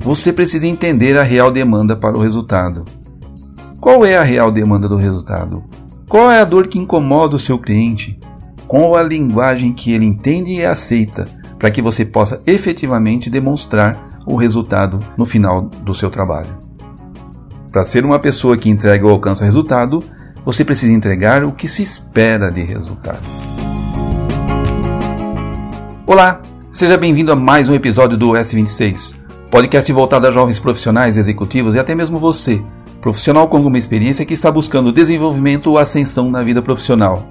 Você precisa entender a real demanda para o resultado. Qual é a real demanda do resultado? Qual é a dor que incomoda o seu cliente? Qual a linguagem que ele entende e aceita para que você possa efetivamente demonstrar o resultado no final do seu trabalho? Para ser uma pessoa que entrega ou alcança resultado, você precisa entregar o que se espera de resultado. Olá, seja bem-vindo a mais um episódio do S26, podcast voltado a jovens profissionais, executivos e até mesmo você, profissional com alguma experiência que está buscando desenvolvimento ou ascensão na vida profissional.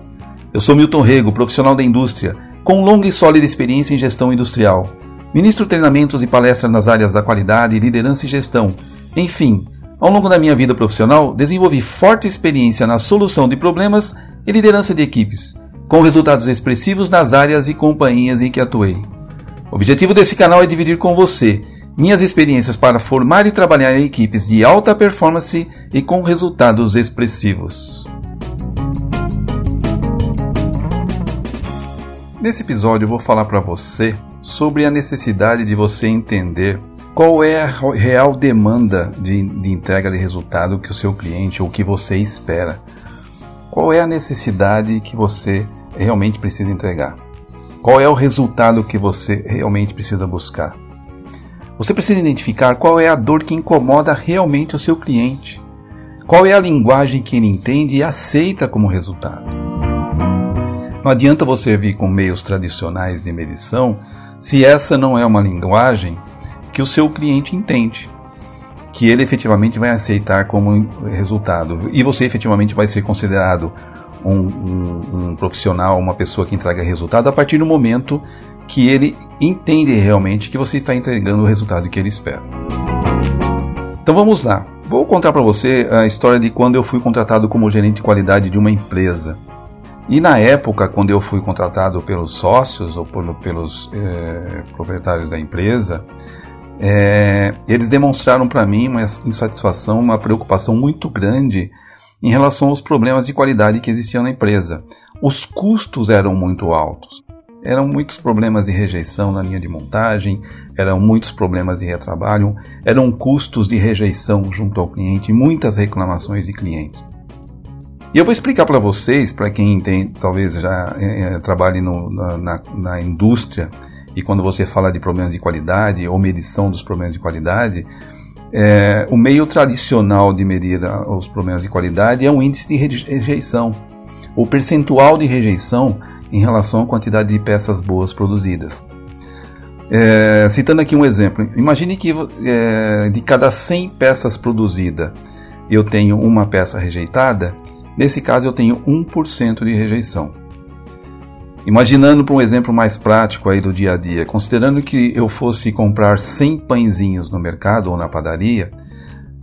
Eu sou Milton Rego, profissional da indústria, com longa e sólida experiência em gestão industrial. Ministro treinamentos e palestras nas áreas da qualidade, liderança e gestão. Enfim, ao longo da minha vida profissional, desenvolvi forte experiência na solução de problemas e liderança de equipes, com resultados expressivos nas áreas e companhias em que atuei. O objetivo desse canal é dividir com você minhas experiências para formar e trabalhar em equipes de alta performance e com resultados expressivos. Nesse episódio eu vou falar para você sobre a necessidade de você entender qual é a real demanda de, de, entrega de resultado que o seu cliente ou que você espera? Qual é a necessidade que você realmente precisa entregar? Qual é o resultado que você realmente precisa buscar? Você precisa identificar qual é a dor que incomoda realmente o seu cliente. Qual é a linguagem que ele entende e aceita como resultado. Não adianta você vir com meios tradicionais de medição se essa não é uma linguagem que o seu cliente entende, que ele efetivamente vai aceitar como resultado. E você efetivamente vai ser considerado um, um, um profissional, uma pessoa que entrega resultado a partir do momento que ele entende realmente que você está entregando o resultado que ele espera. Então vamos lá. Vou contar para você a história de quando eu fui contratado como gerente de qualidade de uma empresa. E na época, quando eu fui contratado pelos sócios ou por, pelos é, proprietários da empresa, é, eles demonstraram para mim uma insatisfação, uma preocupação muito grande em relação aos problemas de qualidade que existiam na empresa. Os custos eram muito altos. Eram muitos problemas de rejeição na linha de montagem, eram muitos problemas de retrabalho, eram custos de rejeição junto ao cliente, muitas reclamações de clientes. E eu vou explicar para vocês, para quem tem, talvez já é, trabalhe no, na, na indústria, e quando você fala de problemas de qualidade ou medição dos problemas de qualidade, é, o meio tradicional de medir os problemas de qualidade é o índice de rejeição, o percentual de rejeição em relação à quantidade de peças boas produzidas. É, citando aqui um exemplo, imagine que é, de cada 100 peças produzidas eu tenho uma peça rejeitada, nesse caso eu tenho 1% de rejeição. Imaginando para um exemplo mais prático aí do dia a dia, considerando que eu fosse comprar 100 pãezinhos no mercado ou na padaria,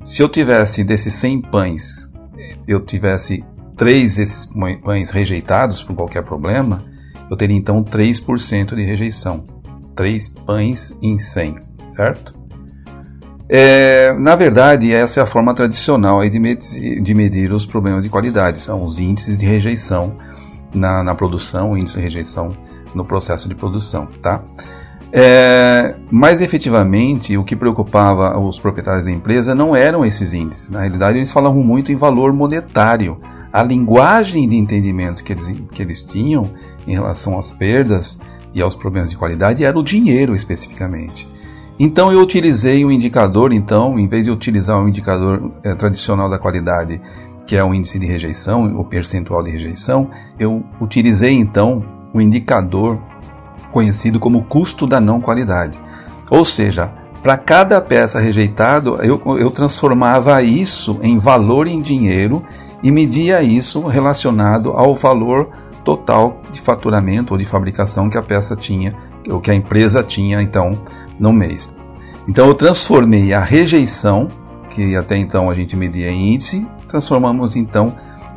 se eu tivesse desses 100 pães, eu tivesse três desses pães rejeitados por qualquer problema, eu teria então 3% de rejeição. 3 pães em 100, certo? É, na verdade, essa é a forma tradicional de, medir, de medir os problemas de qualidade, são os índices de rejeição na, na produção, o índice de rejeição no processo de produção, tá? É, mas efetivamente o que preocupava os proprietários da empresa não eram esses índices. Na realidade, eles falavam muito em valor monetário. A linguagem de entendimento que eles, que eles tinham em relação às perdas e aos problemas de qualidade era o dinheiro especificamente. Então eu utilizei um indicador, então, em vez de utilizar um indicador é, tradicional da qualidade que é o índice de rejeição, o percentual de rejeição, eu utilizei então o indicador conhecido como custo da não qualidade. Ou seja, para cada peça rejeitada, eu, eu transformava isso em valor em dinheiro e media isso relacionado ao valor total de faturamento ou de fabricação que a peça tinha, ou que a empresa tinha então no mês. Então eu transformei a rejeição, que até então a gente media em índice, transformamos então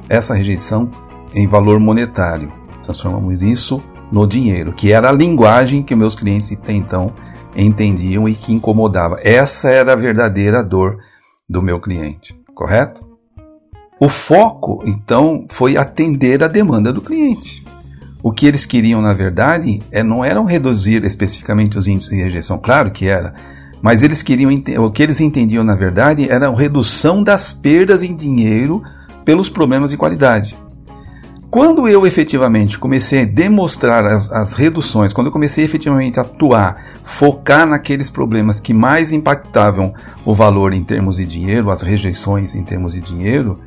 essa rejeição em valor monetário. Transformamos isso no dinheiro, que era a linguagem que meus clientes até então entendiam e que incomodava. Essa era a verdadeira dor do meu cliente, correto? O foco, então, foi atender a demanda do cliente. o que eles queriam, na verdade, é, não eram reduzir especificamente os índices de rejeição, claro que era, mas eles queriam o que eles entendiam, na verdade, era a redução das perdas em dinheiro pelos problemas de qualidade. Quando eu efetivamente comecei a demonstrar as, as, reduções, quando eu comecei efetivamente a atuar, focar naqueles problemas que mais impactavam o valor em termos de dinheiro, as rejeições em termos de dinheiro,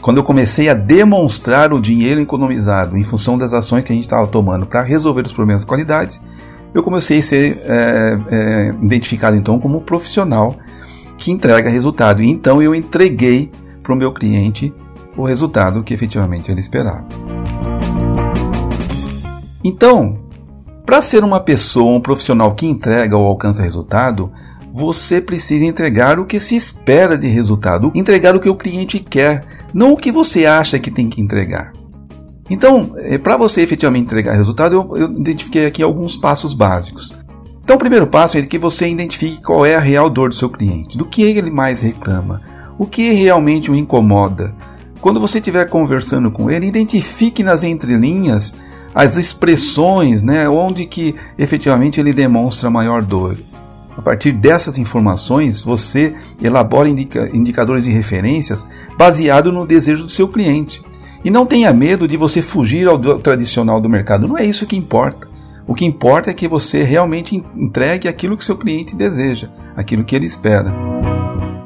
quando eu comecei a demonstrar o dinheiro economizado em função das ações que a gente estava tomando para resolver os problemas de qualidade, eu comecei a ser é, é, identificado então como um profissional que entrega resultado. E então eu entreguei para o meu cliente o resultado que efetivamente ele esperava. Então, para ser uma pessoa, um profissional que entrega ou alcança resultado, você precisa entregar o que se espera de resultado, entregar o que o cliente quer, não o que você acha que tem que entregar. Então, eh, para você efetivamente entregar resultado, eu, eu identifiquei aqui alguns passos básicos. Então, o primeiro passo é que você identifique qual é a real dor do seu cliente, do que ele mais reclama, o que realmente o incomoda. Quando você estiver conversando com ele, identifique nas entrelinhas as expressões, né, onde que efetivamente ele demonstra maior dor. A partir dessas informações, você elabora indica indicadores e referências baseado no desejo do seu cliente. E não tenha medo de você fugir ao tradicional do mercado. Não é isso que importa. O que importa é que você realmente entregue aquilo que seu cliente deseja, aquilo que ele espera.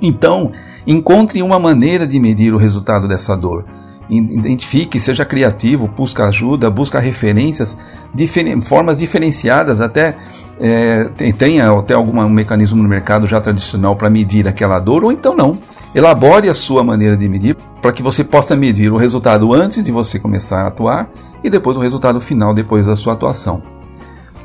Então, encontre uma maneira de medir o resultado dessa dor. Identifique, seja criativo, busca ajuda, busca referências, diferen formas diferenciadas, até é, tenha até algum mecanismo no mercado já tradicional para medir aquela dor, ou então não. Elabore a sua maneira de medir para que você possa medir o resultado antes de você começar a atuar e depois o resultado final depois da sua atuação.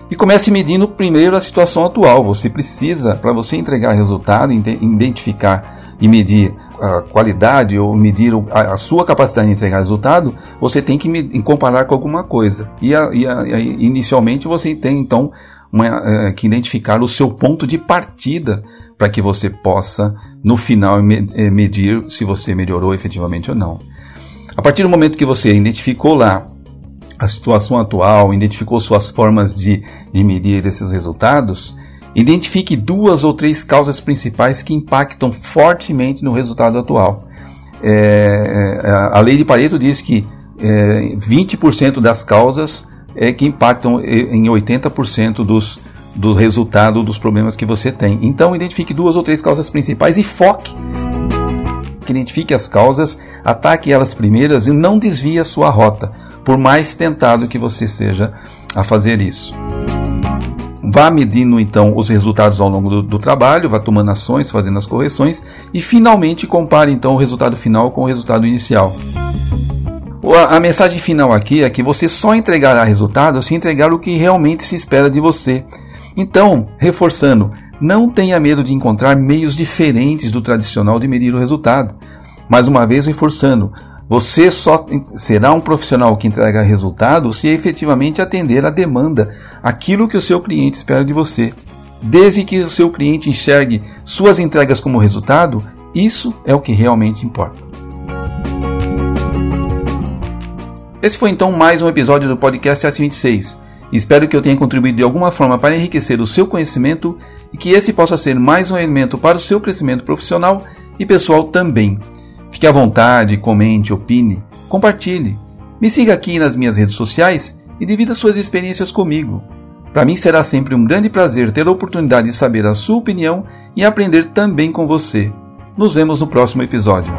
E comece medindo primeiro a situação atual. Você precisa, para você entregar resultado, identificar e medir a qualidade ou medir a, sua capacidade de entregar resultado, você tem que comparar com alguma coisa. E, a, e a, inicialmente você tem então uma, é, que identificar o seu ponto de partida para que você possa, no final, é, medir se você melhorou efetivamente ou não. A partir do momento que você identificou lá a situação atual, identificou suas formas de, de medir esses resultados, identifique duas ou três causas principais que impactam fortemente no resultado atual. É a lei de Pareto diz que é, 20% das causas é, que impactam em 80% dos, do resultado dos problemas que você tem. Então, identifique duas ou três causas principais e foque. Identifique as causas, ataque elas primeiras e não desvie a sua rota, por mais tentado que você seja a fazer isso. Vá medindo então os resultados ao longo do, do, trabalho, vá tomando ações, fazendo as correções e finalmente compare então o resultado final com o resultado inicial. A mensagem final aqui é que você só entregará resultado se entregar o que realmente se espera de você. Então, reforçando, não tenha medo de encontrar meios diferentes do tradicional de medir o resultado. Mais uma vez, reforçando, você só será um profissional que entrega resultado se efetivamente atender à demanda, aquilo que o seu cliente espera de você. Desde que o seu cliente enxergue suas entregas como resultado, isso é o que realmente importa. Esse foi então mais um episódio do podcast S26. Espero que eu tenha contribuído de alguma forma para enriquecer o seu conhecimento e que esse possa ser mais um elemento para o seu crescimento profissional e pessoal também. Fique à vontade, comente, opine, compartilhe. Me siga aqui nas minhas redes sociais e divida suas experiências comigo. Para mim será sempre um grande prazer ter a oportunidade de saber a sua opinião e aprender também com você. Nos vemos no próximo episódio.